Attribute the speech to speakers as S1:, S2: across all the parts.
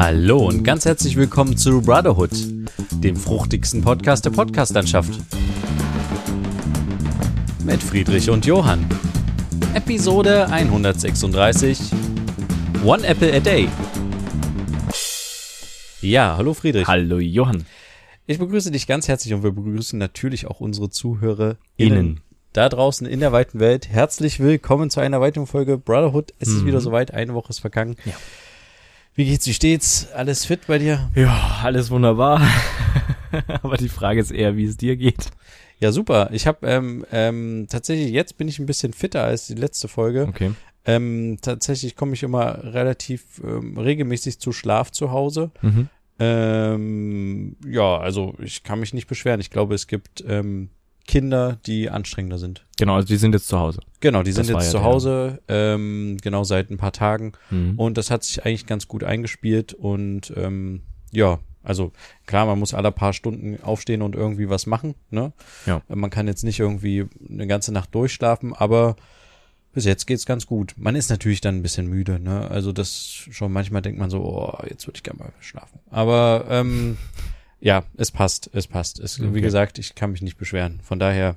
S1: Hallo und ganz herzlich willkommen zu Brotherhood, dem fruchtigsten Podcast der Podcastlandschaft. Mit Friedrich und Johann. Episode 136 One Apple a Day. Ja, hallo Friedrich.
S2: Hallo Johann.
S1: Ich begrüße dich ganz herzlich und wir begrüßen natürlich auch unsere ZuhörerInnen da draußen in der weiten Welt. Herzlich willkommen zu einer weiteren Folge Brotherhood. Es ist
S2: Mhm.
S1: wieder soweit, eine Woche ist vergangen.
S2: Ja.
S1: Wie geht's, wie steht's? Alles fit bei dir?
S2: Ja, alles wunderbar. Aber die Frage ist eher, wie es dir geht.
S1: Ja, super. Ich habe ähm, ähm, tatsächlich, jetzt bin ich ein bisschen fitter als die letzte Folge.
S2: Okay.
S1: Ähm, tatsächlich komme ich immer relativ ähm, regelmäßig zu Schlaf zu Hause.
S2: Mhm.
S1: Ähm, ja, also ich kann mich nicht beschweren. Ich glaube, es gibt ähm, Kinder, die anstrengender sind.
S2: Genau, also die sind jetzt zu Hause.
S1: Genau, die
S2: Das
S1: sind jetzt
S2: ja
S1: zu Hause, ähm, genau seit ein paar Tagen.
S2: Mhm.
S1: Und das hat sich eigentlich ganz gut eingespielt. Und ähm, ja, also klar, man muss alle paar Stunden aufstehen und irgendwie was machen. Ne?
S2: Ja.
S1: Man kann jetzt nicht irgendwie eine ganze Nacht durchschlafen, aber bis jetzt geht's ganz gut. Man ist natürlich dann ein bisschen müde. Ne? Also das schon manchmal denkt man so, oh, jetzt würde ich gerne mal schlafen. Aber ähm, ja, es passt, es passt. Es, Wie
S2: Okay.
S1: gesagt, ich kann mich nicht beschweren. Von daher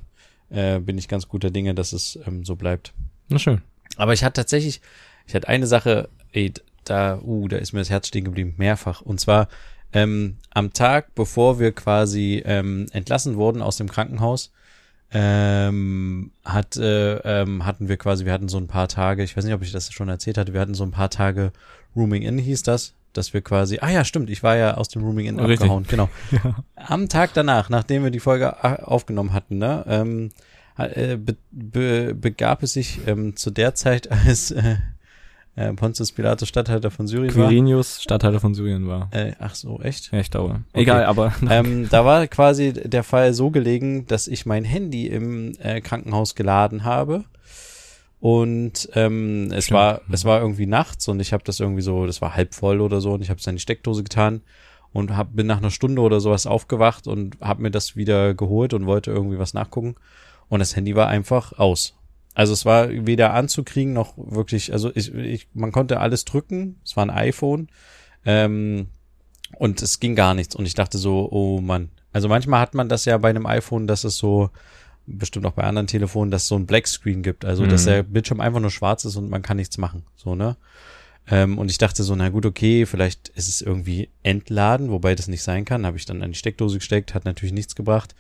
S1: äh, bin ich ganz guter Dinge, dass es ähm, so bleibt.
S2: Na schön.
S1: Aber ich hatte tatsächlich, ich hatte eine Sache, ey, da, uh, da ist mir das Herz stehen geblieben, mehrfach. Und zwar ähm, am Tag, bevor wir quasi ähm, entlassen wurden aus dem Krankenhaus, ähm, hat, äh, ähm, hatten wir quasi, wir hatten so ein paar Tage, ich weiß nicht, ob ich das schon erzählt hatte, wir hatten so ein paar Tage Rooming In, hieß das, dass wir quasi, ah ja, stimmt, ich war ja aus dem Rooming In
S2: Richtig.
S1: abgehauen, genau.
S2: Ja.
S1: Am Tag danach, nachdem wir die Folge a- aufgenommen hatten, ne, ähm, äh, be, be, begab es sich ähm, zu der Zeit, als äh, äh, Pontius Pilatus Statthalter von Syrien war.
S2: Quirinius, Stadthalter von Syrien war.
S1: Äh, ach so, echt?
S2: Ja, ich glaube.
S1: Okay.
S2: Egal, aber
S1: ähm, da war quasi der Fall so gelegen, dass ich mein Handy im äh, Krankenhaus geladen habe. Und ähm, es
S2: Stimmt.
S1: war
S2: Mhm.
S1: es war irgendwie nachts und ich habe das irgendwie so, das war halb voll oder so und ich habe es in die Steckdose getan und hab, bin nach einer Stunde oder sowas aufgewacht und habe mir das wieder geholt und wollte irgendwie was nachgucken und das Handy war einfach aus. Also es war weder anzukriegen noch wirklich, also ich, ich man konnte alles drücken, es war ein iPhone ähm, und es ging gar nichts und ich dachte so, oh Mann. Also manchmal hat man das ja bei einem iPhone, dass es so bestimmt auch bei anderen Telefonen, dass es so ein Black Screen gibt, also dass
S2: Mhm.
S1: der Bildschirm einfach nur schwarz ist und man kann nichts machen, so ne? Ähm, und ich dachte so, na gut, okay, vielleicht ist es irgendwie entladen, wobei das nicht sein kann. Habe ich dann an die Steckdose gesteckt, hat natürlich nichts gebracht.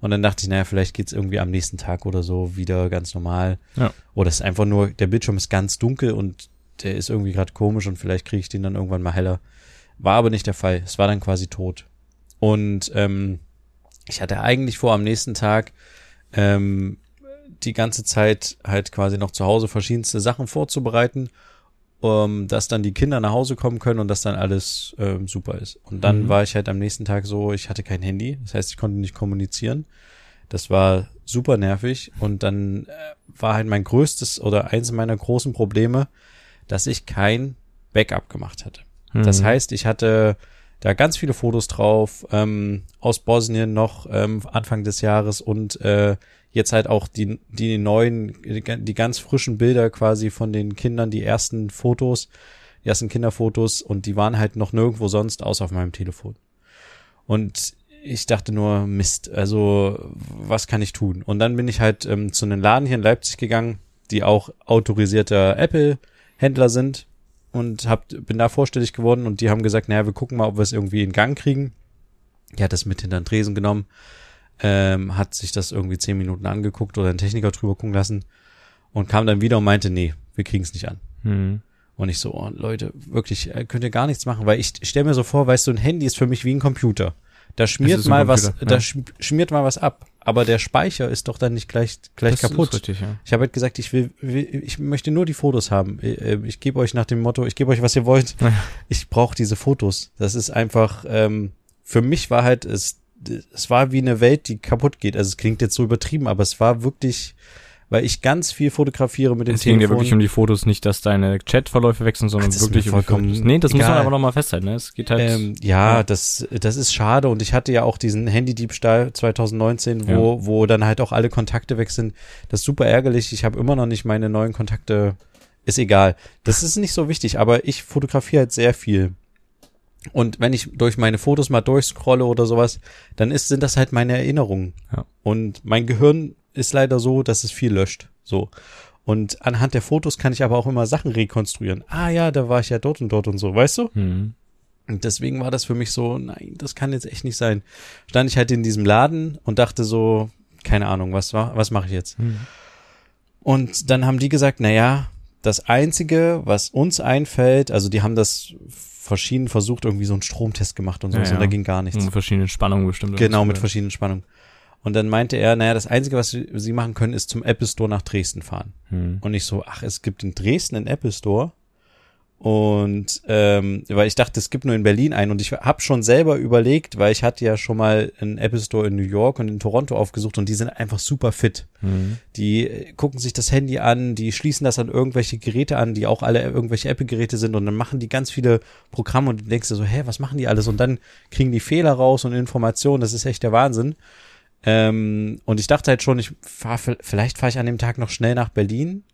S1: Und dann dachte ich, naja, vielleicht geht's irgendwie am nächsten Tag oder so wieder ganz normal.
S2: Ja.
S1: Oder es ist einfach nur, der Bildschirm ist ganz dunkel und der ist irgendwie gerade komisch und vielleicht kriege ich den dann irgendwann mal heller. War aber nicht der Fall. Es war dann quasi tot. Und ähm, ich hatte eigentlich vor, am nächsten Tag ähm, die ganze Zeit halt quasi noch zu Hause verschiedenste Sachen vorzubereiten, um, dass dann die Kinder nach Hause kommen können und dass dann alles ähm, super ist. Und dann
S2: Mhm.
S1: war ich halt am nächsten Tag so, ich hatte kein Handy, das heißt, ich konnte nicht kommunizieren. Das war super nervig und dann äh, war halt mein größtes oder eins meiner großen Probleme, dass ich kein Backup gemacht hatte. Das
S2: Mhm.
S1: heißt, ich hatte da ganz viele Fotos drauf ähm, aus Bosnien noch ähm, Anfang des Jahres und äh, jetzt halt auch die die neuen die, ganz frischen Bilder quasi von den Kindern, die ersten Fotos, die ersten Kinderfotos und die waren halt noch nirgendwo sonst außer auf meinem Telefon. Und ich dachte nur Mist, also was kann ich tun? Und dann bin ich halt ähm, zu einem Laden hier in Leipzig gegangen, die auch autorisierter Apple Händler sind und hab, bin da vorstellig geworden und die haben gesagt, naja, wir gucken mal, ob wir es irgendwie in Gang kriegen. Die hat das mit hinter den Tresen genommen, ähm, hat sich das irgendwie zehn Minuten angeguckt oder einen Techniker drüber gucken lassen und kam dann wieder und meinte, nee, wir kriegen es nicht an.
S2: Mhm.
S1: Und ich so, oh, Leute, wirklich, äh, könnt ihr gar nichts machen, weil ich stell mir so vor, weißt du, ein Handy ist für mich wie ein Computer. Da schmiert mal was,
S2: Computer,
S1: da schmiert mal was ab, aber der Speicher ist doch dann nicht gleich gleich
S2: Das
S1: kaputt.
S2: Richtig, ja.
S1: Ich habe halt gesagt, ich will, ich möchte nur die Fotos haben. Ich, äh, ich gebe euch nach dem Motto, ich gebe euch, was ihr wollt.
S2: Ja.
S1: Ich brauche diese Fotos. Das ist einfach, ähm, für mich war halt, es, es war wie eine Welt, die kaputt geht. Also es klingt jetzt so übertrieben, aber es war wirklich, weil ich ganz viel fotografiere mit dem
S2: Es ging dir
S1: Telefon.
S2: wirklich um die Fotos, nicht, dass deine Chatverläufe wechseln, sondern
S1: Ach,
S2: wirklich um
S1: vollkommen
S2: Fotos. Nee, das muss man
S1: egal.
S2: aber noch mal festhalten, ne? Es geht halt.
S1: Ähm, ja,
S2: ja.
S1: das, das ist schade und ich hatte ja auch diesen Handydiebstahl 2019, wo, wo dann halt auch alle Kontakte weg sind. Das ist super ärgerlich. Ich habe immer noch nicht meine neuen Kontakte. Ist egal. Das ist nicht so wichtig, aber ich fotografiere halt sehr viel. Und wenn ich durch meine Fotos mal durchscrolle oder sowas, dann ist, sind das halt meine Erinnerungen.
S2: Ja.
S1: Und mein Gehirn ist leider so, dass es viel löscht. So. Und anhand der Fotos kann ich aber auch immer Sachen rekonstruieren. Ah ja, da war ich ja dort und dort und so, weißt du?
S2: Mhm.
S1: Und deswegen war das für mich so, nein, das kann jetzt echt nicht sein. Stand ich halt in diesem Laden und dachte so, keine Ahnung, was war, was mache ich jetzt?
S2: Mhm.
S1: Und dann haben die gesagt, na ja, das einzige, was uns einfällt, also die haben das verschieden versucht, irgendwie so einen Stromtest gemacht und so,
S2: Ja,
S1: und
S2: ja.
S1: da ging gar nichts.
S2: Mit verschiedenen Spannungen bestimmt.
S1: Genau, mit verschiedenen Spannungen. Und dann meinte er, naja, das Einzige, was sie sie machen können, ist zum Apple Store nach Dresden fahren.
S2: Mhm.
S1: Und ich so, ach, es gibt in Dresden einen Apple Store. Und ähm, weil ich dachte, es gibt nur in Berlin einen. Und ich habe schon selber überlegt, weil ich hatte ja schon mal einen Apple Store in New York und in Toronto aufgesucht und die sind einfach super fit.
S2: Mhm.
S1: Die äh, gucken sich das Handy an, die schließen das an irgendwelche Geräte an, die auch alle irgendwelche Apple-Geräte sind und dann machen die ganz viele Programme und du denkst dir so, hä, was machen die alles? Und dann kriegen die Fehler raus und Informationen, das ist echt der Wahnsinn. Ähm, und ich dachte halt schon, ich fahr, vielleicht fahre ich an dem Tag noch schnell nach Berlin,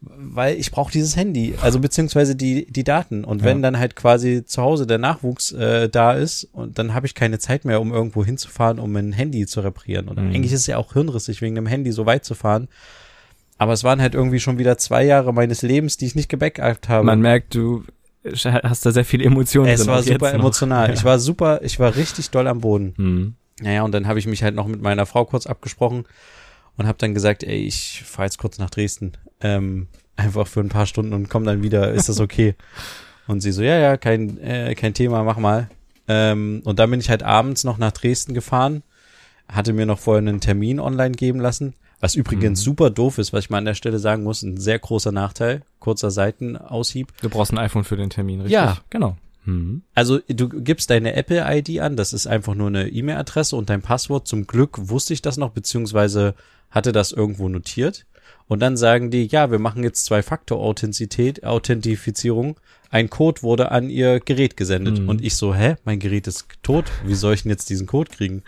S1: weil ich brauche dieses Handy, also beziehungsweise die, die Daten. Und wenn
S2: Ja.
S1: dann halt quasi zu Hause der Nachwuchs äh, da ist, und dann habe ich keine Zeit mehr, um irgendwo hinzufahren, um ein Handy zu reparieren. Und
S2: Mhm.
S1: eigentlich ist es ja auch hirnrissig, wegen dem Handy so weit zu fahren. Aber es waren halt irgendwie schon wieder zwei Jahre meines Lebens, die ich nicht gebackupt habe.
S2: Man merkt, du hast da sehr viele Emotionen
S1: es
S2: drin.
S1: war super emotional.
S2: Ja.
S1: Ich war super, ich war richtig doll am Boden.
S2: Mhm.
S1: Naja, und dann habe ich mich halt noch mit meiner Frau kurz abgesprochen und habe dann gesagt, ey, ich fahre jetzt kurz nach Dresden. Ähm, einfach für ein paar Stunden und komm dann wieder. Ist das okay? und sie so, ja, ja, kein, äh, kein Thema, mach mal. Ähm, und dann bin ich halt abends noch nach Dresden gefahren, hatte mir noch vorher einen Termin online geben lassen. Was übrigens
S2: Mhm.
S1: super doof ist, was ich mal an der Stelle sagen muss, ein sehr großer Nachteil, kurzer Seitenaussieb.
S2: Du brauchst ein iPhone für den Termin, richtig?
S1: Ja.
S2: Genau. Mhm.
S1: Also du gibst deine Apple-ID an, das ist einfach nur eine E-Mail-Adresse und dein Passwort. Zum Glück wusste ich das noch, beziehungsweise hatte das irgendwo notiert. Und dann sagen die, ja, wir machen jetzt Zwei-Faktor-Authentizität, Authentifizierung. Ein Code wurde an ihr Gerät gesendet.
S2: Mhm.
S1: Und ich so, hä, mein Gerät ist tot. Wie soll ich denn jetzt diesen Code kriegen?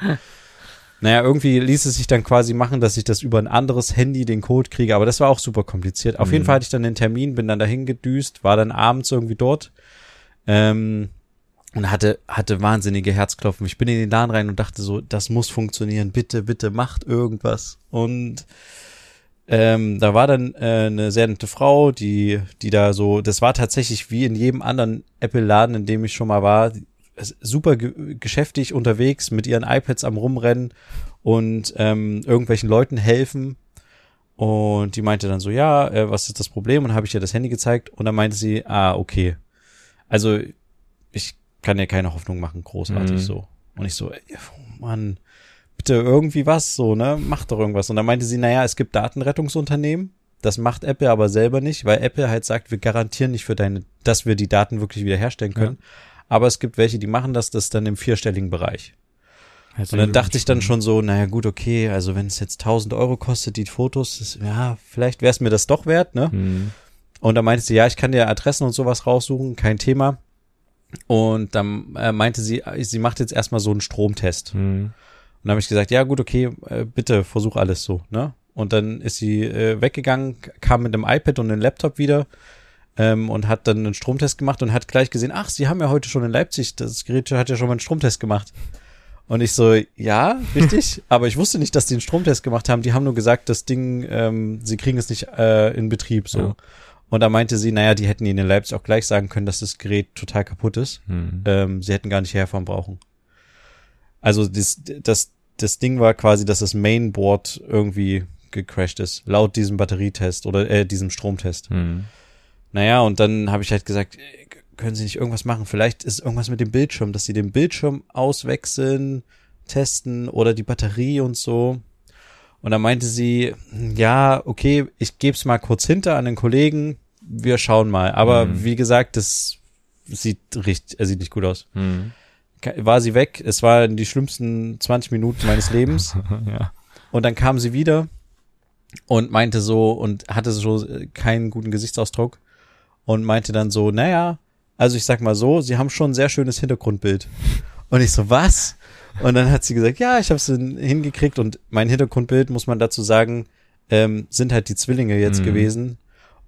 S1: Naja, irgendwie ließ es sich dann quasi machen, dass ich das über ein anderes Handy den Code kriege, aber das war auch super kompliziert. Auf jeden
S2: Mhm.
S1: Fall hatte ich dann den Termin, bin dann dahin gedüst, war dann abends irgendwie dort ähm, und hatte, hatte wahnsinnige Herzklopfen. Ich bin in den Laden rein und dachte so, das muss funktionieren, bitte, bitte macht irgendwas. Und ähm, da war dann äh, eine sehr nette Frau, die, die da so, das war tatsächlich wie in jedem anderen Apple-Laden, in dem ich schon mal war, super ge geschäftig unterwegs mit ihren iPads am Rumrennen und ähm, irgendwelchen Leuten helfen. Und die meinte dann so, ja, äh, was ist das Problem? Und habe ich ihr das Handy gezeigt und dann meinte sie, ah, okay. Also ich kann ja keine Hoffnung machen, großartig
S2: Mhm.
S1: so. Und ich so, oh Mann, bitte irgendwie was so, ne? Mach doch irgendwas. Und dann meinte sie, naja, es gibt Datenrettungsunternehmen. Das macht Apple aber selber nicht, weil Apple halt sagt, wir garantieren nicht für deine, dass wir die Daten wirklich wiederherstellen können. Aber es gibt welche, die machen das, das ist dann im vierstelligen Bereich. Und dann dachte ich dann schon so, naja gut, okay, also wenn es jetzt 1000 Euro kostet, die Fotos, das, ja, vielleicht wäre es mir das doch wert, ne?
S2: Mhm.
S1: Und dann meinte sie, ja, ich kann dir Adressen und sowas raussuchen, kein Thema. Und dann äh, meinte sie, sie macht jetzt erstmal so einen Stromtest.
S2: Mhm.
S1: Und dann habe ich gesagt, ja gut, okay, äh, bitte versuch alles so, ne? Und dann ist sie äh, weggegangen, kam mit einem iPad und einem Laptop wieder ähm, und hat dann einen Stromtest gemacht und hat gleich gesehen, ach, sie haben ja heute schon in Leipzig, das Gerät hat ja schon mal einen Stromtest gemacht. Und ich so, ja, richtig, aber ich wusste nicht, dass die einen Stromtest gemacht haben. Die haben nur gesagt, das Ding, ähm, sie kriegen es nicht äh, in Betrieb so.
S2: Ja.
S1: Und da meinte sie, naja, die hätten ihnen in Leipzig auch gleich sagen können, dass das Gerät total kaputt ist
S2: Mhm.
S1: ähm, sie hätten gar nicht herfahren brauchen. Also das, das, das Ding war quasi, dass das Mainboard irgendwie gecrashed ist, laut diesem Batterietest oder äh, diesem Stromtest.
S2: Mhm.
S1: Naja, und dann habe ich halt gesagt, äh, können Sie nicht irgendwas machen? Vielleicht ist irgendwas mit dem Bildschirm, dass Sie den Bildschirm auswechseln, testen oder die Batterie und so. Und dann meinte sie, ja, okay, ich gebe es mal kurz hinter an den Kollegen, wir schauen mal. Aber
S2: Mhm.
S1: wie gesagt, das sieht richtig, er sieht nicht gut aus
S2: Mhm.
S1: war sie weg. Es waren die schlimmsten 20 Minuten meines Lebens.
S2: ja.
S1: Und dann kam sie wieder und meinte so und hatte so äh, keinen guten Gesichtsausdruck und meinte dann so, naja, also ich sag mal so, sie haben schon ein sehr schönes Hintergrundbild. Und ich so, was? Und dann hat sie gesagt, ja, ich habe es hingekriegt und mein Hintergrundbild, muss man dazu sagen, ähm, sind halt die Zwillinge jetzt
S2: Mhm.
S1: gewesen.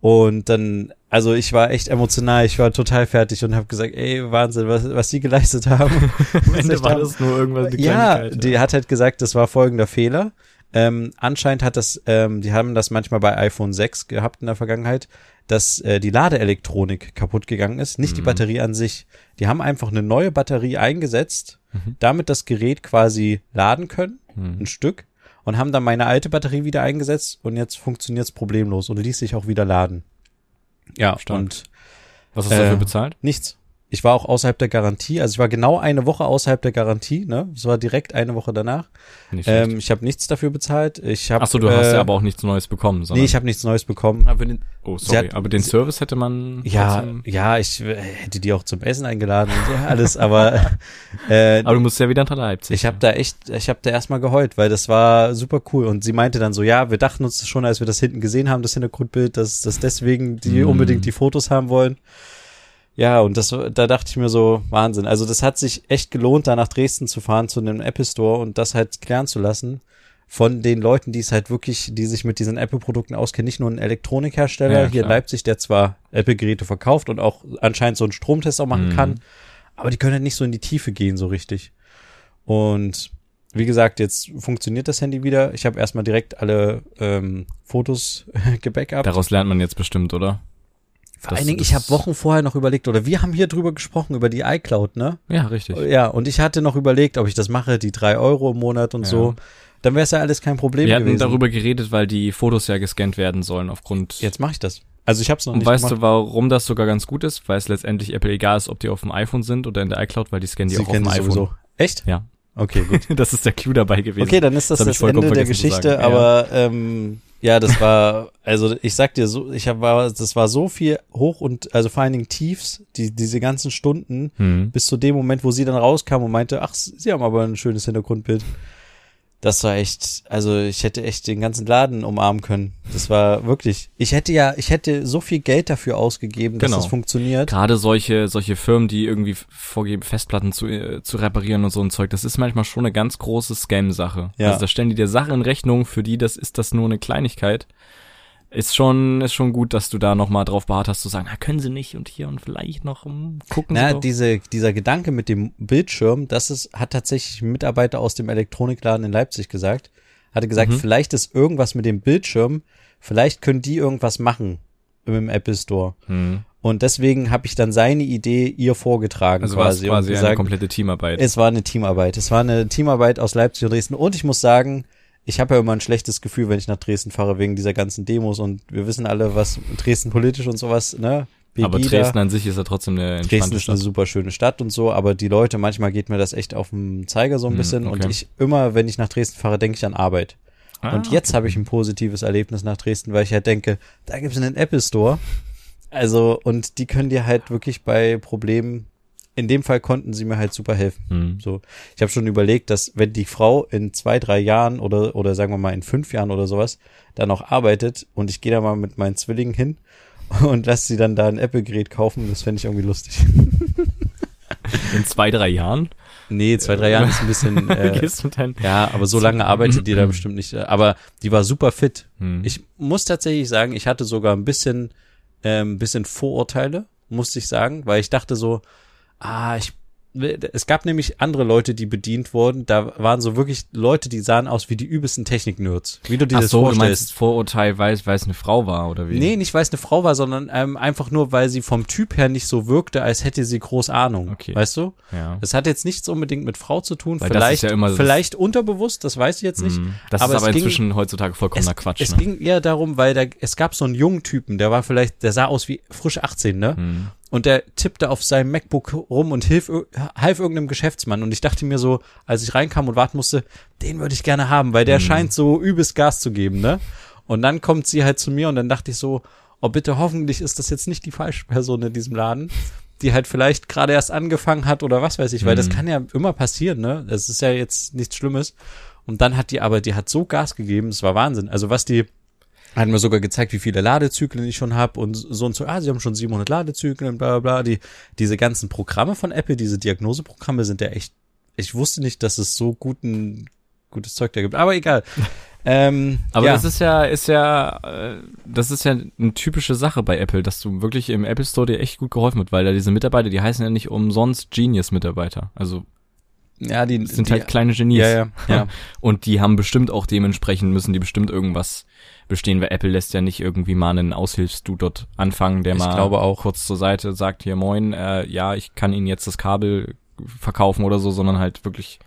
S1: Und dann, also ich war echt emotional, ich war total fertig und habe gesagt, ey, Wahnsinn, was, was die geleistet haben.
S2: Am Ende war das nur irgendwas eine
S1: ja, die hat halt gesagt, das war folgender Fehler. Ähm, anscheinend hat das, ähm, die haben das manchmal bei iPhone 6 gehabt in der Vergangenheit, dass äh, die Ladeelektronik kaputt gegangen ist, nicht die
S2: Mhm.
S1: Batterie an sich. Die haben einfach eine neue Batterie eingesetzt,
S2: Mhm.
S1: damit das Gerät quasi laden können,
S2: Hm.
S1: ein Stück, und haben dann meine alte Batterie wieder eingesetzt und jetzt funktioniert's problemlos und ließ sich auch wieder laden. Ja,
S2: Stark.
S1: und
S2: Was hast du
S1: äh,
S2: dafür bezahlt?
S1: Nichts. Ich war auch außerhalb der Garantie, also ich war genau eine Woche außerhalb der Garantie, ne? Es war direkt eine Woche danach. Ähm, ich habe nichts dafür bezahlt. Ich habe
S2: Ach so, du hast ja aber auch nichts Neues bekommen, sondern
S1: Nee, ich habe nichts Neues bekommen.
S2: aber den, oh, sorry,
S1: hat-
S2: aber den Service hätte man
S1: Ja,
S2: trotzdem-
S1: ja, ich äh, hätte die auch zum Essen eingeladen und so alles, aber äh,
S2: aber du musst ja wieder nach Leipzig.
S1: ich habe da echt, ich habe da erstmal geheult, weil das war super cool und sie meinte dann so, ja, wir dachten uns schon, als wir das hinten gesehen haben, das Hintergrundbild, dass dass deswegen die
S2: Mm.
S1: unbedingt die Fotos haben wollen. Ja, und das, da dachte ich mir so, Wahnsinn. Also das hat sich echt gelohnt, da nach Dresden zu fahren, zu einem Apple Store und das halt klären zu lassen von den Leuten, die es halt wirklich, die sich mit diesen Apple-Produkten auskennen. Nicht nur ein Elektronikhersteller
S2: Ja,
S1: hier in. Leipzig, der zwar Apple-Geräte verkauft und auch anscheinend so einen Stromtest auch machen
S2: Mhm.
S1: kann, aber die können halt nicht so in die Tiefe gehen so richtig. Und wie gesagt, jetzt funktioniert das Handy wieder. Ich habe erstmal direkt alle ähm, Fotos gebackupt.
S2: Daraus lernt man jetzt bestimmt, oder?
S1: Vor allen Dingen, ich habe Wochen vorher noch überlegt, oder wir haben hier drüber gesprochen, über die iCloud, ne?
S2: Ja, richtig.
S1: Ja, und ich hatte noch überlegt, ob ich das mache, die drei Euro im Monat und
S2: Ja.
S1: so. Dann wäre es ja alles kein Problem
S2: Wir hatten
S1: gewesen.
S2: darüber geredet, weil die Fotos ja gescannt werden sollen aufgrund.
S1: Jetzt mache ich das. Also ich habe es noch
S2: Und
S1: nicht
S2: weißt
S1: gemacht.
S2: du, warum das sogar ganz gut ist? Weil es letztendlich Apple egal ist, ob die auf dem iPhone sind oder in der iCloud, weil die scannen die
S1: Sie
S2: auch auf dem iPhone.
S1: sowieso. Echt?
S2: Ja.
S1: Okay, gut.
S2: Das ist der Clou dabei gewesen.
S1: Okay, dann ist das
S2: Das
S1: das, Ende der Geschichte, aber ähm, ja, das war, also ich sag dir so, ich hab, war, das war so viel hoch und, also vor allen Dingen Tiefs, die, diese ganzen Stunden,
S2: Hm.
S1: bis zu dem Moment, wo sie dann rauskam und meinte, ach, sie haben aber ein schönes Hintergrundbild. Das war echt, also ich hätte echt den ganzen Laden umarmen können. Das war wirklich, ich hätte ja, ich hätte so viel Geld dafür ausgegeben, dass
S2: Genau.
S1: das funktioniert.
S2: Gerade solche, solche Firmen, die irgendwie vorgeben, Festplatten zu, äh, zu reparieren und so ein Zeug, das ist manchmal schon eine ganz große Scam-Sache.
S1: Ja.
S2: Also da stellen die dir Sachen in Rechnung, für die das ist das nur eine Kleinigkeit. Ist schon, ist schon gut, dass du da nochmal drauf beharrt hast, zu sagen, na, können sie nicht und hier und vielleicht noch hm, gucken
S1: Na,
S2: sie doch.
S1: diese, dieser Gedanke mit dem Bildschirm, das ist, hat tatsächlich ein Mitarbeiter aus dem Elektronikladen in Leipzig gesagt. Hatte gesagt,
S2: Mhm.
S1: vielleicht ist irgendwas mit dem Bildschirm, vielleicht können die irgendwas machen im Apple Store.
S2: Hm.
S1: Und deswegen habe ich dann seine Idee ihr vorgetragen
S2: Also war es
S1: quasi.
S2: quasi
S1: und
S2: eine
S1: gesagt,
S2: komplette Teamarbeit.
S1: es war eine Teamarbeit. Es war eine Teamarbeit aus Leipzig und Dresden. Und ich muss sagen, ich habe ja immer ein schlechtes Gefühl, wenn ich nach Dresden fahre, wegen dieser ganzen Demos. Und wir wissen alle, was Dresden politisch und sowas, ne?
S2: Aber
S1: Pegida.
S2: Dresden an sich ist ja trotzdem eine
S1: Dresden ist eine
S2: Stadt.
S1: super schöne Stadt und so, aber die Leute, manchmal geht mir das echt auf den Zeiger so ein
S2: Hm,
S1: bisschen und
S2: okay.
S1: ich immer, wenn ich nach Dresden fahre, denke ich an Arbeit.
S2: Ah,
S1: und jetzt habe ich ein positives Erlebnis nach Dresden, weil ich halt denke, da gibt es einen Apple Store. Also, und die können dir halt wirklich bei Problemen, in dem Fall konnten sie mir halt super helfen.
S2: Hm.
S1: So, ich habe schon überlegt, dass wenn die Frau in zwei, drei Jahren oder oder sagen wir mal in fünf Jahren oder sowas da noch arbeitet und ich gehe da mal mit meinen Zwillingen hin und lass sie dann da ein Apple-Gerät kaufen, das fände ich irgendwie lustig.
S2: In zwei, drei Jahren
S1: Nee, zwei, drei Jahren ist ein bisschen. Äh, ja, aber so lange arbeitet die da bestimmt nicht. Aber die war super fit.
S2: Hm.
S1: Ich muss tatsächlich sagen, ich hatte sogar ein bisschen, ähm, bisschen Vorurteile, musste ich sagen, weil ich dachte so, ah, ich es gab nämlich andere Leute, die bedient wurden. Da waren so wirklich Leute, die sahen aus wie die übelsten Technik-Nerds. Wie du dir
S2: Ach
S1: das
S2: so, du
S1: vorstellst.
S2: meinst Vorurteil, weil, weil es eine Frau war, oder wie?
S1: Nee, nicht weil es eine Frau war, sondern ähm, einfach nur, weil sie vom Typ her nicht so wirkte, als hätte sie groß Ahnung.
S2: Okay.
S1: Weißt du?
S2: Ja.
S1: Das hat jetzt nichts unbedingt mit Frau zu tun.
S2: Weil
S1: vielleicht,
S2: ja
S1: vielleicht unterbewusst, das weiß ich jetzt nicht.
S2: Hm. Das
S1: aber
S2: ist aber
S1: es ging-
S2: inzwischen heutzutage vollkommener
S1: Es,
S2: Quatsch.
S1: es
S2: ne?
S1: ging eher darum, weil da, es gab so einen jungen Typen, der war vielleicht, der sah aus wie frisch 18, ne?
S2: Hm.
S1: Und der tippte auf seinem MacBook rum und hilf, half irgendeinem Geschäftsmann. Und ich dachte mir so, als ich reinkam und warten musste, den würde ich gerne haben, weil der scheint so übelst Gas zu geben, ne? Und dann kommt sie halt zu mir und dann dachte ich so, oh bitte, hoffentlich ist das jetzt nicht die falsche Person in diesem Laden, die halt vielleicht gerade erst angefangen hat oder was weiß ich, weil das
S2: Mhm.
S1: kann ja immer passieren, ne? Das ist ja jetzt nichts Schlimmes. Und dann hat die aber, die hat so Gas gegeben, das war Wahnsinn. Also was die, hat mir sogar gezeigt, wie viele Ladezyklen ich schon habe und so und so, ah, sie haben schon 700 Ladezyklen, bla bla bla. Die, diese ganzen Programme von Apple, diese Diagnoseprogramme sind ja echt, ich wusste nicht, dass es so guten, gutes Zeug da gibt. Aber egal. ähm,
S2: Aber
S1: ja.
S2: das ist ja, ist ja, äh, das ist ja eine typische Sache bei Apple, dass du wirklich im Apple Store dir echt gut geholfen wird, weil da diese Mitarbeiter, die heißen ja nicht umsonst Genius-Mitarbeiter. Also
S1: ja, die
S2: sind
S1: die,
S2: halt kleine Genies.
S1: Ja, ja, ja.
S2: Und die haben bestimmt auch dementsprechend, müssen die bestimmt irgendwas bestehen, weil Apple lässt ja nicht irgendwie mal einen Aushilfsdu dort anfangen, der
S1: Ich
S2: mal
S1: glaube auch.
S2: kurz zur Seite sagt, hier moin, äh, ja, ich kann Ihnen jetzt das Kabel verkaufen oder so, sondern halt wirklich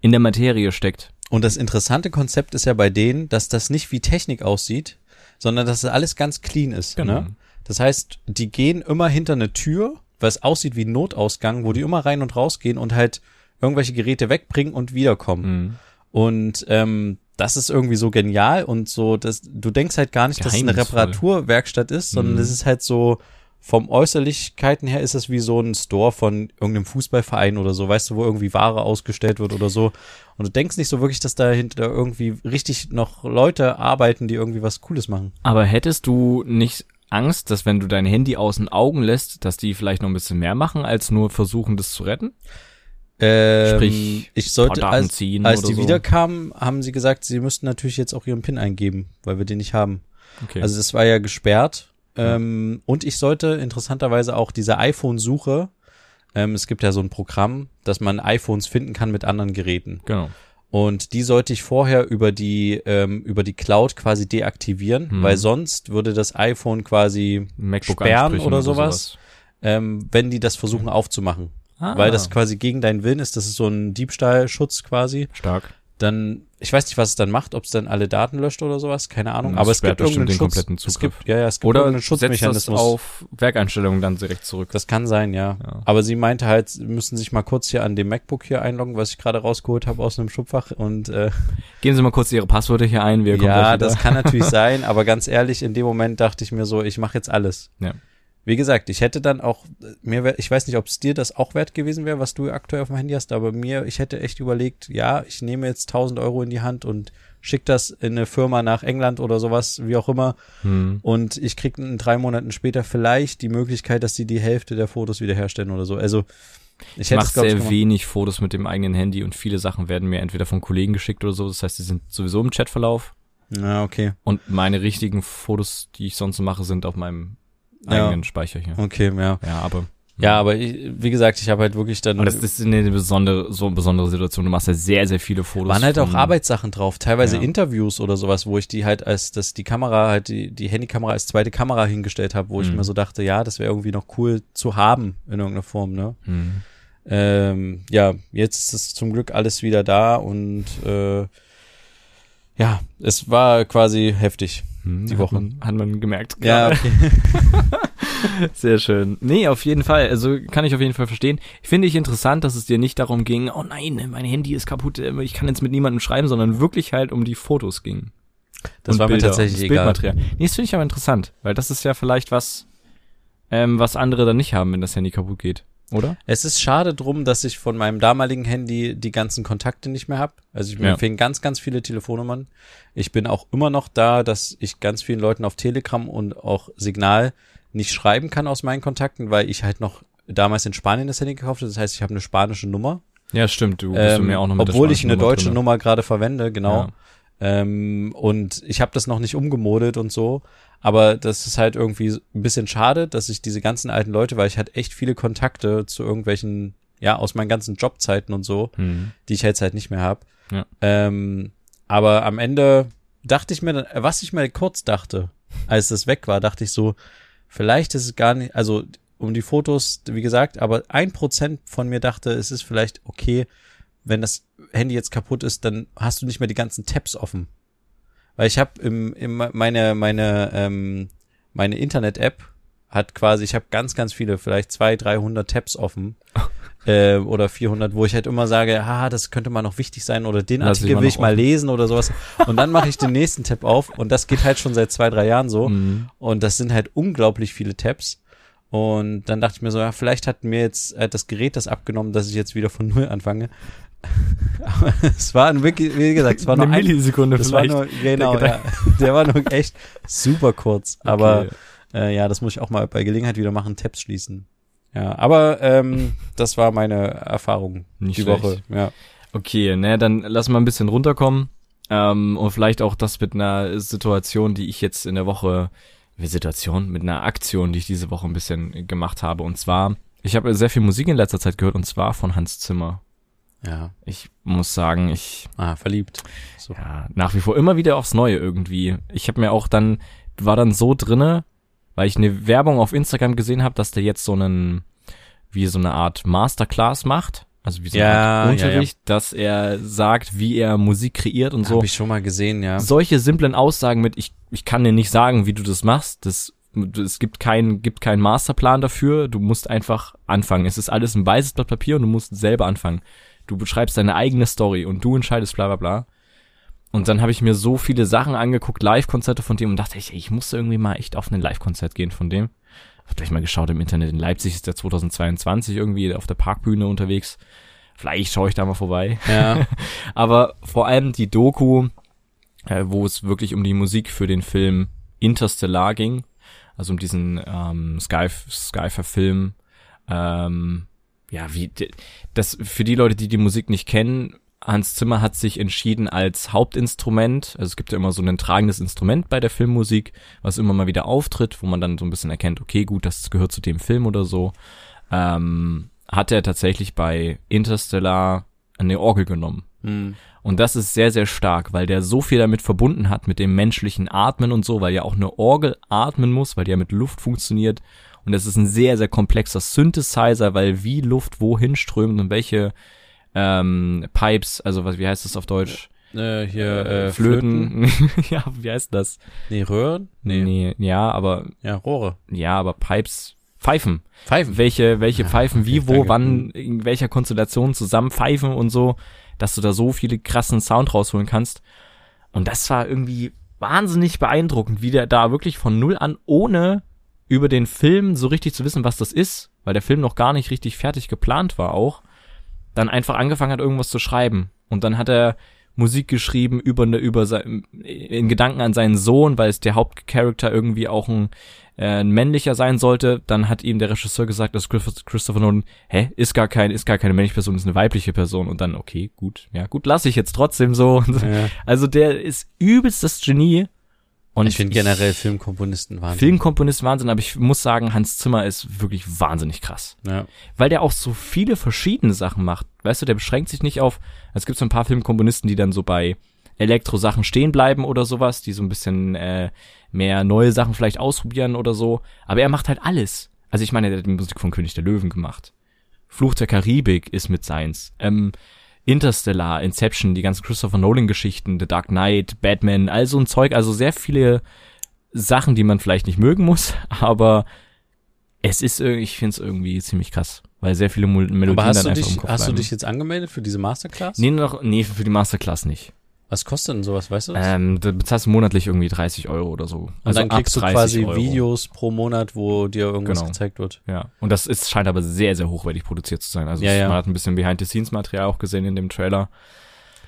S2: in der Materie steckt.
S1: Und das interessante Konzept ist ja bei denen, dass das nicht wie Technik aussieht, sondern dass das alles ganz clean ist.
S2: Genau.
S1: Ne? Das heißt, die gehen immer hinter eine Tür, was aussieht wie ein Notausgang, wo die immer rein und raus gehen und halt irgendwelche Geräte wegbringen und wiederkommen.
S2: Mhm.
S1: Und ähm, das ist irgendwie so genial und so, dass du denkst halt gar nicht, dass es eine. Reparaturwerkstatt ist, sondern
S2: Mhm.
S1: es ist halt so, vom Äußerlichkeiten her ist es wie so ein Store von irgendeinem Fußballverein oder so, weißt du, wo irgendwie Ware ausgestellt wird oder so. Und du denkst nicht so wirklich, dass dahinter irgendwie richtig noch Leute arbeiten, die irgendwie was Cooles machen.
S2: Aber hättest du nicht Angst, dass wenn du dein Handy aus den Augen lässt, dass die vielleicht noch ein bisschen mehr machen, als nur versuchen, das zu retten?
S1: Ähm,
S2: Sprich,
S1: ich sollte, als,
S2: ziehen
S1: als
S2: oder
S1: die
S2: so.
S1: wiederkamen, haben sie gesagt, sie müssten natürlich jetzt auch ihren PIN eingeben, weil wir den nicht haben.
S2: Okay.
S1: Also das war ja gesperrt. Ähm, und ich sollte interessanterweise auch diese iPhone-Suche, ähm, es gibt ja so ein Programm, dass man iPhones finden kann mit anderen Geräten.
S2: genau.
S1: Und die sollte ich vorher über die, ähm, über die Cloud quasi deaktivieren,
S2: Hm.
S1: weil sonst würde das iPhone quasi,
S2: MacBook
S1: Sperren
S2: ansprechen
S1: oder sowas? ähm, wenn die das versuchen aufzumachen.
S2: Ah,
S1: Weil das quasi gegen deinen Willen ist, das ist so ein Diebstahlschutz quasi.
S2: stark.
S1: Dann, ich weiß nicht, was es dann macht, ob es dann alle Daten löscht oder sowas, keine Ahnung.
S2: Das
S1: aber es gibt irgendeinen
S2: bestimmt den
S1: Schutz.
S2: kompletten
S1: Es
S2: Zugriff.
S1: gibt, ja, ja, es gibt
S2: Oder das
S1: Schutzmechanismus.
S2: auf Werkeinstellungen dann direkt zurück.
S1: Das kann sein, ja.
S2: Ja.
S1: Aber sie meinte halt, sie müssen sich mal kurz hier an dem MacBook hier einloggen, was ich gerade rausgeholt habe aus einem Schubfach. Und äh,
S2: Geben Sie mal kurz Ihre Passwörter hier ein. Wir kommen
S1: ja, das kann natürlich sein, aber ganz ehrlich, in dem Moment dachte ich mir so, ich mache jetzt alles.
S2: Ja.
S1: Wie gesagt, ich hätte dann auch, mir wär, ich weiß nicht, ob es dir das auch wert gewesen wäre, was du aktuell auf dem Handy hast, aber mir, ich hätte echt überlegt, ja, ich nehme jetzt 1000 Euro in die Hand und schick das in eine Firma nach England oder sowas, wie auch immer,
S2: Hm.
S1: und ich krieg in drei Monaten später vielleicht die Möglichkeit, dass die die Hälfte der Fotos wiederherstellen oder so. Also ich
S2: Ich mache sehr wenig Fotos mit dem eigenen Handy und viele Sachen werden mir entweder von Kollegen geschickt oder so. Das heißt, die sind sowieso im Chatverlauf.
S1: Ja, okay.
S2: Und meine richtigen Fotos, die ich sonst mache, sind auf meinem
S1: Ja.
S2: eigenen Speicher hier.
S1: Okay, ja.
S2: Ja, aber.
S1: Ja, aber ich, wie gesagt, ich habe halt wirklich dann.
S2: Und das, ist eine besondere, so eine besondere Situation. Du machst ja sehr, sehr viele Fotos.
S1: waren halt auch Arbeitssachen drauf, teilweise
S2: Ja.
S1: Interviews oder sowas, wo ich die halt als, dass die Kamera halt, die, die Handykamera als zweite Kamera hingestellt habe, wo ich
S2: Mhm.
S1: mir so dachte, ja, das wäre irgendwie noch cool zu haben in irgendeiner Form, ne?
S2: Hm.
S1: Ähm, ja, jetzt ist es zum Glück alles wieder da und äh, ja, es war quasi heftig.
S2: Hm,
S1: Die
S2: hat
S1: Woche.
S2: Man, hat man gemerkt.
S1: Ja, okay.
S2: Sehr schön. Nee, auf jeden Fall. Also kann ich auf jeden Fall verstehen. Finde ich interessant, dass es dir nicht darum ging, oh nein, mein Handy ist kaputt, äh, ich kann jetzt mit niemandem schreiben, sondern wirklich halt um die Fotos ging.
S1: Das
S2: Und
S1: war mir
S2: Bilder,
S1: tatsächlich
S2: das
S1: egal.
S2: Bildmaterial. Nee, das finde ich aber interessant, weil das ist ja vielleicht was, ähm, was andere dann nicht haben, wenn das Handy kaputt geht. Oder?
S1: Es ist schade drum, dass ich von meinem damaligen Handy die ganzen Kontakte nicht mehr habe. Also ich mir
S2: Ja.
S1: fehlen ganz, ganz viele Telefonnummern. Ich bin auch immer noch da, dass ich ganz vielen Leuten auf Telegram und auch Signal nicht schreiben kann aus meinen Kontakten, weil ich halt noch damals in Spanien das Handy gekauft habe. Das heißt, ich habe eine spanische Nummer.
S2: Ja, stimmt. Du bist
S1: Ähm,
S2: mir auch noch mit
S1: obwohl ich eine
S2: Nummer
S1: deutsche
S2: drinne.
S1: Nummer gerade verwende, genau.
S2: Ja.
S1: Ähm, und ich habe das noch nicht umgemodet und so. Aber das ist halt irgendwie ein bisschen schade, dass ich diese ganzen alten Leute, weil ich hatte echt viele Kontakte zu irgendwelchen, ja, aus meinen ganzen Jobzeiten und so,
S2: Hm.
S1: die ich jetzt halt nicht mehr habe.
S2: Ja.
S1: Ähm, aber am Ende dachte ich mir, dann, was ich mir kurz dachte, als das weg war, dachte ich so, vielleicht ist es gar nicht, also um die Fotos, wie gesagt, aber ein Prozent von mir dachte, es ist vielleicht okay, wenn das Handy jetzt kaputt ist, dann hast du nicht mehr die ganzen Tabs offen. Weil ich habe im, im meine meine ähm, meine Internet-App hat quasi, ich habe ganz ganz viele, vielleicht zwei, 300 Tabs offen äh, oder 400, wo ich halt immer sage, ah, das könnte mal noch wichtig sein oder den
S2: Lass
S1: Artikel will ich mal
S2: offen.
S1: lesen oder sowas. Und dann mache ich den nächsten Tab auf und das geht halt schon seit zwei, drei Jahren so.
S2: Hm.
S1: Und das sind halt unglaublich viele Tabs. Und dann dachte ich mir so, ja, vielleicht hat mir jetzt äh, das Gerät das abgenommen, dass ich jetzt wieder von Null anfange. Aber es war ein wirklich, wie gesagt, es war nur
S2: Eine
S1: ein,
S2: Millisekunde
S1: war
S2: vielleicht.
S1: nur, genau,
S2: der
S1: ja, der war nur echt super kurz. Aber
S2: Okay.
S1: äh, ja, das muss ich auch mal bei Gelegenheit wieder machen, Tabs schließen. Ja, aber ähm, das war meine Erfahrung
S2: Nicht
S1: die
S2: schlecht.
S1: Woche. Ja.
S2: Okay, ne, dann lass mal ein bisschen runterkommen. Ähm, und vielleicht auch das mit einer Situation, die ich jetzt in der Woche, wie Situation, mit einer Aktion, die ich diese Woche ein bisschen gemacht habe. Und zwar, ich habe sehr viel Musik in letzter Zeit gehört und zwar von Hans Zimmer.
S1: Ja.
S2: Ich muss sagen, ich
S1: Ah, verliebt. So.
S2: ja, nach wie vor immer wieder aufs Neue irgendwie. Ich habe mir auch dann, war dann so drinne, weil ich eine Werbung auf Instagram gesehen habe, dass der jetzt so einen, wie so eine Art Masterclass macht. Also wie so
S1: Ja,
S2: Art
S1: ja,
S2: Unterricht, dass er sagt, wie er Musik kreiert und so.
S1: Habe ich schon mal gesehen, ja.
S2: Solche simplen Aussagen mit, ich, ich kann dir nicht sagen, wie du das machst. Das, es gibt keinen, gibt keinen Masterplan dafür. Du musst einfach anfangen. Es ist alles ein weißes Blatt Papier und du musst selber anfangen. Du beschreibst deine eigene Story und du entscheidest bla bla bla. Und dann habe ich mir so viele Sachen angeguckt, Live-Konzerte von dem und dachte ich, ich musste irgendwie mal echt auf ein Live-Konzert gehen von dem. Hab gleich mal geschaut im Internet. In Leipzig ist der 2022 irgendwie auf der Parkbühne unterwegs. Vielleicht schaue ich da mal vorbei.
S1: Ja.
S2: Aber vor allem die Doku, äh, wo es wirklich um die Musik für den Film Interstellar ging, also um diesen ähm, Sky Sky-Film. Ähm, ja, wie das für die Leute, die die Musik nicht kennen, Hans Zimmer hat sich entschieden als Hauptinstrument, also es gibt ja immer so ein tragendes Instrument bei der Filmmusik, was immer mal wieder auftritt, wo man dann so ein bisschen erkennt, okay, gut, das gehört zu dem Film oder so. Ähm, hat er tatsächlich bei Interstellar eine Orgel genommen.
S1: Hm.
S2: Und das ist sehr, sehr stark, weil der so viel damit verbunden hat, mit dem menschlichen Atmen und so, weil ja auch eine Orgel atmen muss, weil die ja mit Luft funktioniert. Und das ist ein sehr, sehr komplexer Synthesizer, weil wie Luft wohin strömt und welche ähm, Pipes, also was, wie heißt das auf Deutsch?
S1: Äh, hier, äh, Flöten.
S2: Flöten. ja, wie heißt das?
S1: Nee, Röhren? Nee.
S2: ja, aber,
S1: Ja, Rohre.
S2: ja, aber Pipes, Pfeifen.
S1: Pfeifen.
S2: welche, welche
S1: Ja,
S2: Pfeifen wie,
S1: okay,
S2: wo,
S1: danke.
S2: wann, in welcher Konstellation zusammen pfeifen und so, dass du da so viele krassen Sound rausholen kannst. Und das war irgendwie wahnsinnig beeindruckend, wie der da wirklich von null an, ohne über den Film so richtig zu wissen, was das ist, weil der Film noch gar nicht richtig fertig geplant war auch, dann einfach angefangen hat, irgendwas zu schreiben. Und dann hat er Musik geschrieben über eine, über sein, in Gedanken an seinen Sohn, weil es der Hauptcharakter irgendwie auch ein, äh, ein männlicher sein sollte. Dann hat ihm der Regisseur gesagt, dass Christopher Nolan, hä, ist gar kein, ist gar keine männliche Person, ist eine weibliche Person. Und dann, okay, gut, ja, gut, lasse ich jetzt trotzdem so.
S1: Ja.
S2: Also der ist übelst das Genie. Und
S1: ich finde generell Filmkomponisten Wahnsinn.
S2: Filmkomponist Wahnsinn, aber ich muss sagen, Hans Zimmer ist wirklich wahnsinnig krass
S1: Ja.
S2: weil der auch so viele verschiedene Sachen macht. Weißt du, der beschränkt sich nicht auf, es gibt so ein paar Filmkomponisten, die dann so bei Elektro-Sachen stehen bleiben oder sowas, die so ein bisschen äh, mehr neue Sachen vielleicht ausprobieren oder so. Aber er macht halt alles. Also ich meine, er hat die Musik von König der Löwen gemacht. Fluch der Karibik ist mit seins. Ähm, Interstellar, Inception, die ganzen Christopher Nolan-Geschichten, The Dark Knight, Batman, all so ein Zeug. Also sehr viele Sachen, die man vielleicht nicht mögen muss, aber es ist, irgendwie- ich finde es irgendwie ziemlich krass, weil sehr viele Melodien
S1: Aber hast,
S2: dann
S1: du
S2: einfach
S1: dich,
S2: im Kopf
S1: hast du
S2: bleiben.
S1: dich jetzt angemeldet für diese Masterclass?
S2: Nee, noch, nee, für die Masterclass nicht.
S1: Was kostet denn sowas, weißt du das?
S2: Ähm, da bezahlst du monatlich irgendwie 30 Euro oder so.
S1: Und
S2: Also
S1: dann kriegst du
S2: 30
S1: quasi
S2: Euro.
S1: Videos pro Monat, wo dir irgendwas
S2: Genau.
S1: gezeigt wird.
S2: Ja. Und das ist, scheint aber sehr, sehr hochwertig produziert zu sein. Also
S1: Ja, ja.
S2: man hat ein bisschen Behind-the-Scenes-Material auch gesehen in dem Trailer.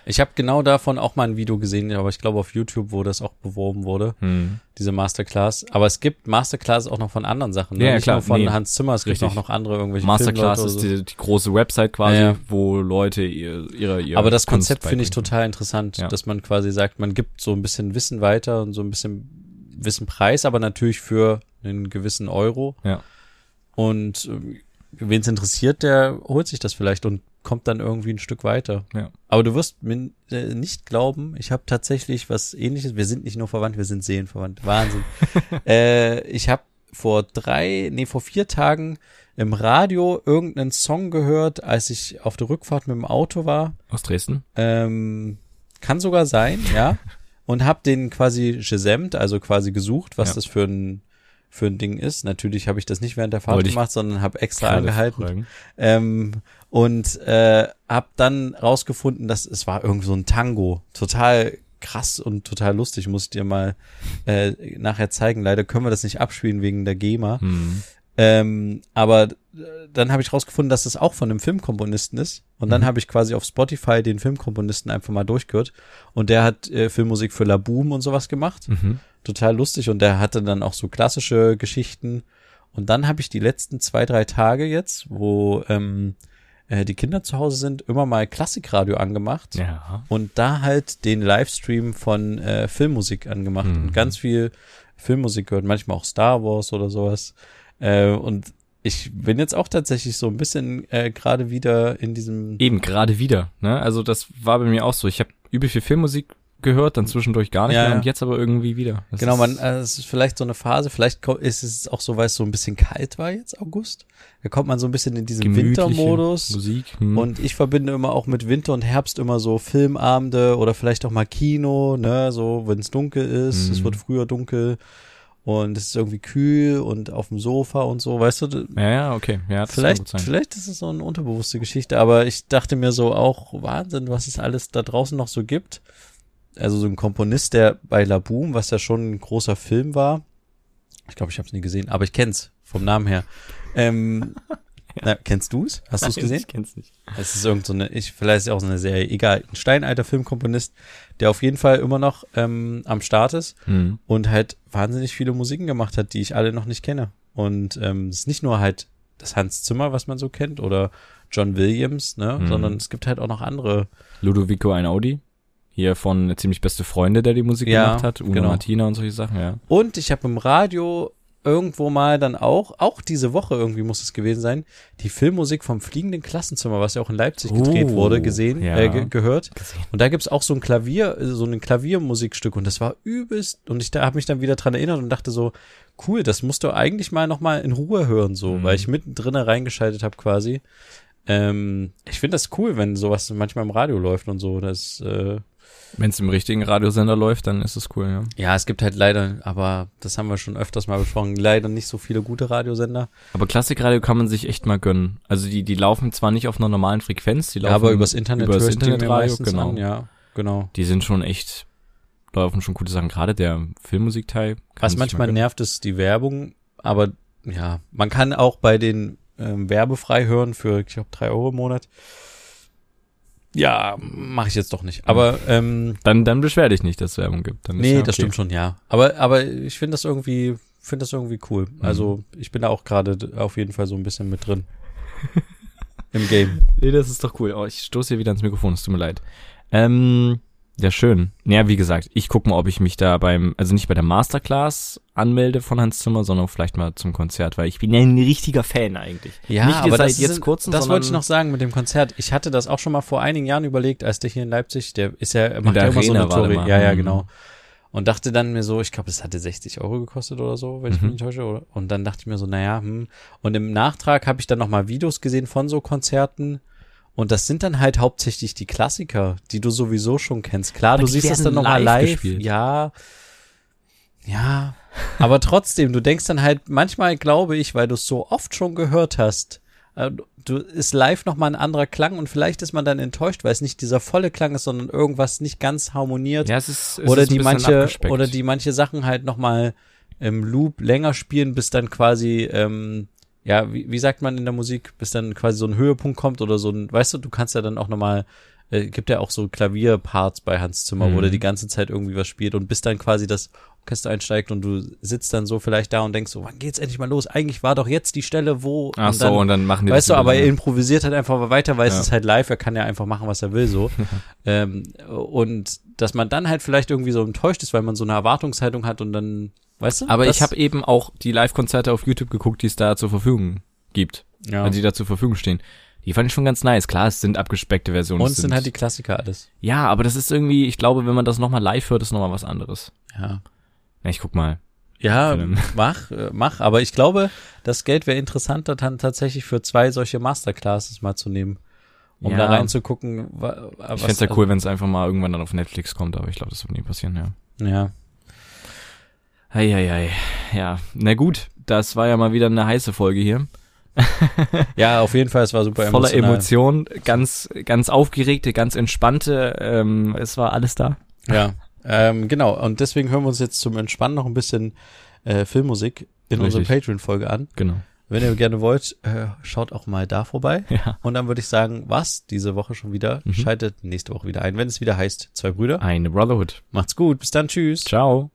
S1: Ich habe genau davon auch mal ein Video gesehen, aber ich glaube auf YouTube, wo das auch beworben wurde,
S2: Hm.
S1: diese Masterclass. Aber es gibt Masterclass auch noch von anderen Sachen. Ne?
S2: Ja,
S1: Nicht
S2: klar,
S1: nur von
S2: nee.
S1: Hans Zimmer, es gibt
S2: Richtig.
S1: auch noch andere irgendwelche
S2: Masterclass ist
S1: so.
S2: die, die große Website quasi,
S1: Ja,
S2: wo Leute ihr, ihre, ihre
S1: Aber das
S2: Kunst
S1: Konzept finde ich total interessant,
S2: Ja.
S1: dass man quasi sagt, man gibt so ein bisschen Wissen weiter und so ein bisschen Wissen preis, aber natürlich für einen gewissen Euro.
S2: Ja.
S1: Und äh, wen es interessiert, der holt sich das vielleicht und kommt dann irgendwie ein Stück weiter.
S2: Ja.
S1: Aber du wirst mir äh, nicht glauben, ich habe tatsächlich was ähnliches. Wir sind nicht nur verwandt, wir sind seelenverwandt. Wahnsinn. äh, ich habe vor drei, nee, vor vier Tagen im Radio irgendeinen Song gehört, als ich auf der Rückfahrt mit dem Auto war.
S2: Aus Dresden?
S1: Ähm, kann sogar sein, ja. Und hab den quasi gesamt, also quasi gesucht, was
S2: Ja.
S1: das für ein für ein Ding ist. Natürlich habe ich das nicht während der Fahrt
S2: Wollte
S1: gemacht, sondern habe extra angehalten. Ähm, und äh, hab dann rausgefunden, dass es war irgend so ein Tango. Total krass und total lustig. Muss ich dir mal äh, nachher zeigen. Leider können wir das nicht abspielen wegen der GEMA.
S2: Hm.
S1: Ähm, aber äh, dann habe ich rausgefunden, dass das auch von einem Filmkomponisten ist. Und dann
S2: Mhm.
S1: habe ich quasi auf Spotify den Filmkomponisten einfach mal durchgehört. Und der hat äh, Filmmusik für La Boom und sowas gemacht.
S2: Mhm.
S1: Total lustig. Und der hatte dann auch so klassische Geschichten. Und dann habe ich die letzten zwei, drei Tage jetzt, wo ähm, äh, die Kinder zu Hause sind, immer mal Klassikradio angemacht
S2: Ja.
S1: und da halt den Livestream von äh, Filmmusik angemacht
S2: Mhm.
S1: und ganz viel Filmmusik gehört, manchmal auch Star Wars oder sowas. Äh, und ich bin jetzt auch tatsächlich so ein bisschen äh, gerade wieder in diesem
S2: Eben, gerade wieder. Ne? Also das war bei mir auch so. Ich habe übel viel Filmmusik gehört, dann zwischendurch gar nicht
S1: Ja,
S2: mehr
S1: ja.
S2: und jetzt aber irgendwie wieder. Das
S1: Genau, man, äh, es ist vielleicht so eine Phase, vielleicht ist es auch so, weil es so ein bisschen kalt war jetzt August. Da kommt man so ein bisschen in diesen Wintermodus.
S2: Musik. Hm.
S1: Und ich verbinde immer auch mit Winter und Herbst immer so Filmabende oder vielleicht auch mal Kino, ne, so wenn es dunkel ist,
S2: Mhm.
S1: es wird früher dunkel und es ist irgendwie kühl und auf dem Sofa und so, weißt du,
S2: ja, ja, okay. Ja,
S1: vielleicht, vielleicht ist es so eine unterbewusste Geschichte, aber ich dachte mir so auch, Wahnsinn, was es alles da draußen noch so gibt. Also so ein Komponist, der bei Laboom, was ja schon ein großer Film war, ich glaube, ich habe es nie gesehen, aber ich kenn's vom Namen her. Ähm, na, kennst du's? Hast du's gesehen?
S2: Ich kenn's nicht.
S1: Es ist irgend so eine, ich, vielleicht ist es auch so eine Serie, egal, ein steinalter Filmkomponist, der auf jeden Fall immer noch ähm, am Start ist
S2: Hm.
S1: und halt wahnsinnig viele Musiken gemacht hat, die ich alle noch nicht kenne. Und ähm, es ist nicht nur halt das Hans Zimmer, was man so kennt, oder John Williams, ne,
S2: Mhm.
S1: sondern es gibt halt auch noch andere.
S2: Ludovico Einaudi. Hier von ziemlich beste Freunde, der die Musik
S1: Ja,
S2: gemacht hat. Uno
S1: genau.
S2: Martina und solche Sachen, ja.
S1: Und ich habe im Radio irgendwo mal dann auch, auch diese Woche irgendwie muss es gewesen sein, die Filmmusik vom Fliegenden Klassenzimmer, was ja auch in Leipzig gedreht
S2: Oh,
S1: wurde, gesehen,
S2: ja.
S1: äh, ge gehört.
S2: Gesehen.
S1: Und da gibt's auch so ein Klavier, äh, so ein Klaviermusikstück und das war übelst und ich da habe mich dann wieder dran erinnert und dachte so, cool, das musst du eigentlich mal noch mal in Ruhe hören so,
S2: Mhm.
S1: weil ich mittendrin reingeschaltet habe quasi. Ähm, ich finde das cool, wenn sowas manchmal im Radio läuft und so, das äh,
S2: Wenn es im richtigen Radiosender läuft, dann ist es cool, ja.
S1: ja, es gibt halt leider, aber das haben wir schon öfters mal besprochen, leider nicht so viele gute Radiosender.
S2: Aber Klassikradio kann man sich echt mal gönnen. Also die, die laufen zwar nicht auf einer normalen Frequenz, die laufen
S1: Ja, aber übers Internet
S2: übers Internetradio, genau.
S1: an, ja, genau.
S2: Die sind schon echt, laufen schon gute Sachen. Gerade der Filmmusikteil.
S1: Was manchmal nervt, ist die Werbung, aber ja, man kann auch bei den ähm, werbefrei hören für, ich glaube, drei Euro im Monat. Ja, mache ich jetzt doch nicht. Aber ähm,
S2: Dann, dann beschwer dich nicht, dass es Werbung gibt. Dann ist
S1: nee,
S2: ja
S1: das
S2: okay.
S1: stimmt schon, ja. Aber aber ich finde das irgendwie, finde das irgendwie cool.
S2: Mhm.
S1: Also ich bin da auch gerade auf jeden Fall so ein bisschen mit drin im Game.
S2: Nee, das ist doch cool. Oh, ich stoße hier wieder ans Mikrofon, es tut mir leid. Ähm, ja, schön. Naja, wie gesagt, ich gucke mal, ob ich mich da beim, also nicht bei der Masterclass anmelde von Hans Zimmer, sondern vielleicht mal zum Konzert, weil ich bin ja ein richtiger Fan eigentlich.
S1: Ja,
S2: nicht
S1: aber
S2: seit
S1: das
S2: jetzt kurzem,
S1: das wollte ich noch sagen mit dem Konzert. Ich hatte das auch schon mal vor einigen Jahren überlegt, als der hier in Leipzig, der ist ja, macht
S2: der
S1: ja immer so eine Tour. Ja, ja,
S2: Mhm.
S1: genau. Und dachte dann mir so, ich glaube, es hatte 60 Euro gekostet oder so, wenn ich
S2: Mhm.
S1: mich nicht täusche. Oder? Und dann dachte ich mir so, naja, hm. Und im Nachtrag habe ich dann noch mal Videos gesehen von so Konzerten. Und das sind dann halt hauptsächlich die Klassiker, die du sowieso schon kennst. Klar,
S2: Aber
S1: du siehst das dann noch mal
S2: live
S1: live.
S2: gespielt.
S1: Ja. Ja. Aber trotzdem, du denkst dann halt, manchmal glaube ich, weil du es so oft schon gehört hast, äh, du ist live noch mal ein anderer Klang und vielleicht ist man dann enttäuscht, weil es nicht dieser volle Klang ist, sondern irgendwas nicht ganz harmoniert
S2: Ja, es ist, es
S1: oder
S2: ist
S1: die manche
S2: abgespeckt.
S1: oder die manche Sachen halt noch mal im Loop länger spielen, bis dann quasi ähm, ja, wie, wie sagt man in der Musik, bis dann quasi so ein Höhepunkt kommt oder so ein, weißt du, du kannst ja dann auch noch mal äh, gibt ja auch so Klavierparts bei Hans Zimmer, wo
S2: Mhm.
S1: der die ganze Zeit irgendwie was spielt und bis dann quasi das Orchester einsteigt und du sitzt dann so vielleicht da und denkst so, wann geht's endlich mal los? Eigentlich war doch jetzt die Stelle, wo
S2: Ach
S1: und
S2: so,
S1: dann,
S2: und dann machen die
S1: Weißt du,
S2: das
S1: aber
S2: wieder,
S1: er improvisiert halt einfach weiter, weil es
S2: Ja.
S1: ist halt live, er kann ja einfach machen, was er will, so. ähm, und dass man dann halt vielleicht irgendwie so enttäuscht ist, weil man so eine Erwartungshaltung hat und dann, weißt du?
S2: Aber ich habe eben auch die Live-Konzerte auf YouTube geguckt, die es da zur Verfügung gibt.
S1: ja.
S2: Also die da zur Verfügung stehen. Die fand ich schon ganz nice. Klar, es sind abgespeckte Versionen.
S1: und
S2: es
S1: es sind halt die Klassiker alles.
S2: Ja, aber das ist irgendwie, ich glaube, wenn man das nochmal live hört, ist nochmal was anderes.
S1: Ja.
S2: Ich guck mal.
S1: Ja, mach, äh, mach. Aber ich glaube, das Geld wäre interessanter, dann tatsächlich für zwei solche Masterclasses mal zu nehmen. Um
S2: Ja.
S1: da reinzugucken, wa- was.
S2: Ich fänd's ja cool, wenn es einfach mal irgendwann dann auf Netflix kommt, aber ich glaube, das wird nie passieren, ja.
S1: Ja.
S2: Eieiei. Ja, na gut, das war ja mal wieder eine heiße Folge hier.
S1: Ja, auf jeden Fall, es war super
S2: Voller
S1: emotional.
S2: Emotion, ganz, ganz aufgeregte, ganz entspannte, ähm, es war alles da.
S1: Ja, ähm, genau. Und deswegen hören wir uns jetzt zum Entspannen noch ein bisschen äh, Filmmusik in unserer
S2: Richtig.
S1: Patreon-Folge an.
S2: Genau.
S1: Wenn ihr gerne wollt, äh, schaut auch mal da vorbei.
S2: Ja.
S1: Und dann würde ich sagen, was diese Woche schon wieder.
S2: Mhm.
S1: Schaltet nächste Woche wieder ein, wenn es wieder heißt, zwei Brüder.
S2: Eine Brotherhood.
S1: Macht's gut, bis dann, tschüss.
S2: Ciao.